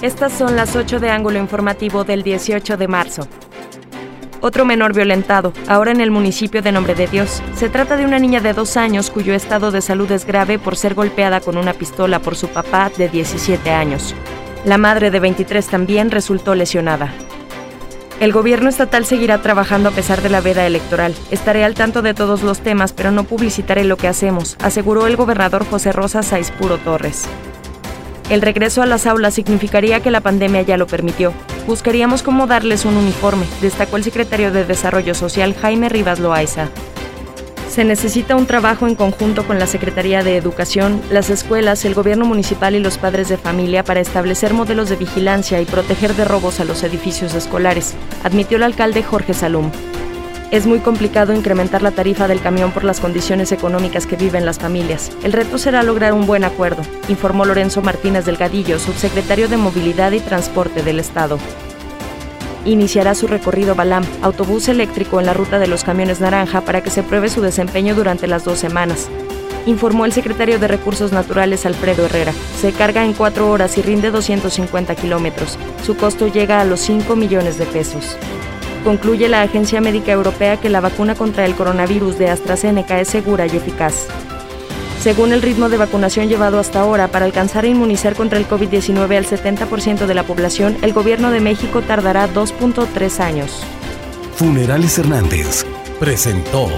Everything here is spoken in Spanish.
Estas son las 8 de ángulo informativo del 18 de marzo. Otro menor violentado, ahora en el municipio de Nombre de Dios. Se trata de una niña de dos años cuyo estado de salud es grave por ser golpeada con una pistola por su papá de 17 años. La madre de 23 también resultó lesionada. El gobierno estatal seguirá trabajando a pesar de la veda electoral. Estaré al tanto de todos los temas, pero no publicitaré lo que hacemos, aseguró el gobernador José Rosa Saispuro Torres. El regreso a las aulas significaría que la pandemia ya lo permitió. Buscaríamos cómo darles un uniforme, destacó el secretario de Desarrollo Social Jaime Rivas Loaiza. Se necesita un trabajo en conjunto con la Secretaría de Educación, las escuelas, el gobierno municipal y los padres de familia para establecer modelos de vigilancia y proteger de robos a los edificios escolares, admitió el alcalde Jorge Salum. Es muy complicado incrementar la tarifa del camión por las condiciones económicas que viven las familias. El reto será lograr un buen acuerdo, informó Lorenzo Martínez Delgadillo, subsecretario de Movilidad y Transporte del Estado. Iniciará su recorrido Balam, autobús eléctrico en la ruta de los camiones naranja para que se pruebe su desempeño durante las dos semanas. Informó el secretario de Recursos Naturales Alfredo Herrera. Se carga en cuatro horas y rinde 250 kilómetros. Su costo llega a los 5 millones de pesos. Concluye la Agencia Médica Europea que la vacuna contra el coronavirus de AstraZeneca es segura y eficaz. Según el ritmo de vacunación llevado hasta ahora, para alcanzar a inmunizar contra el COVID-19 al 70% de la población, el gobierno de México tardará 2.3 años. Funerales Hernández presentó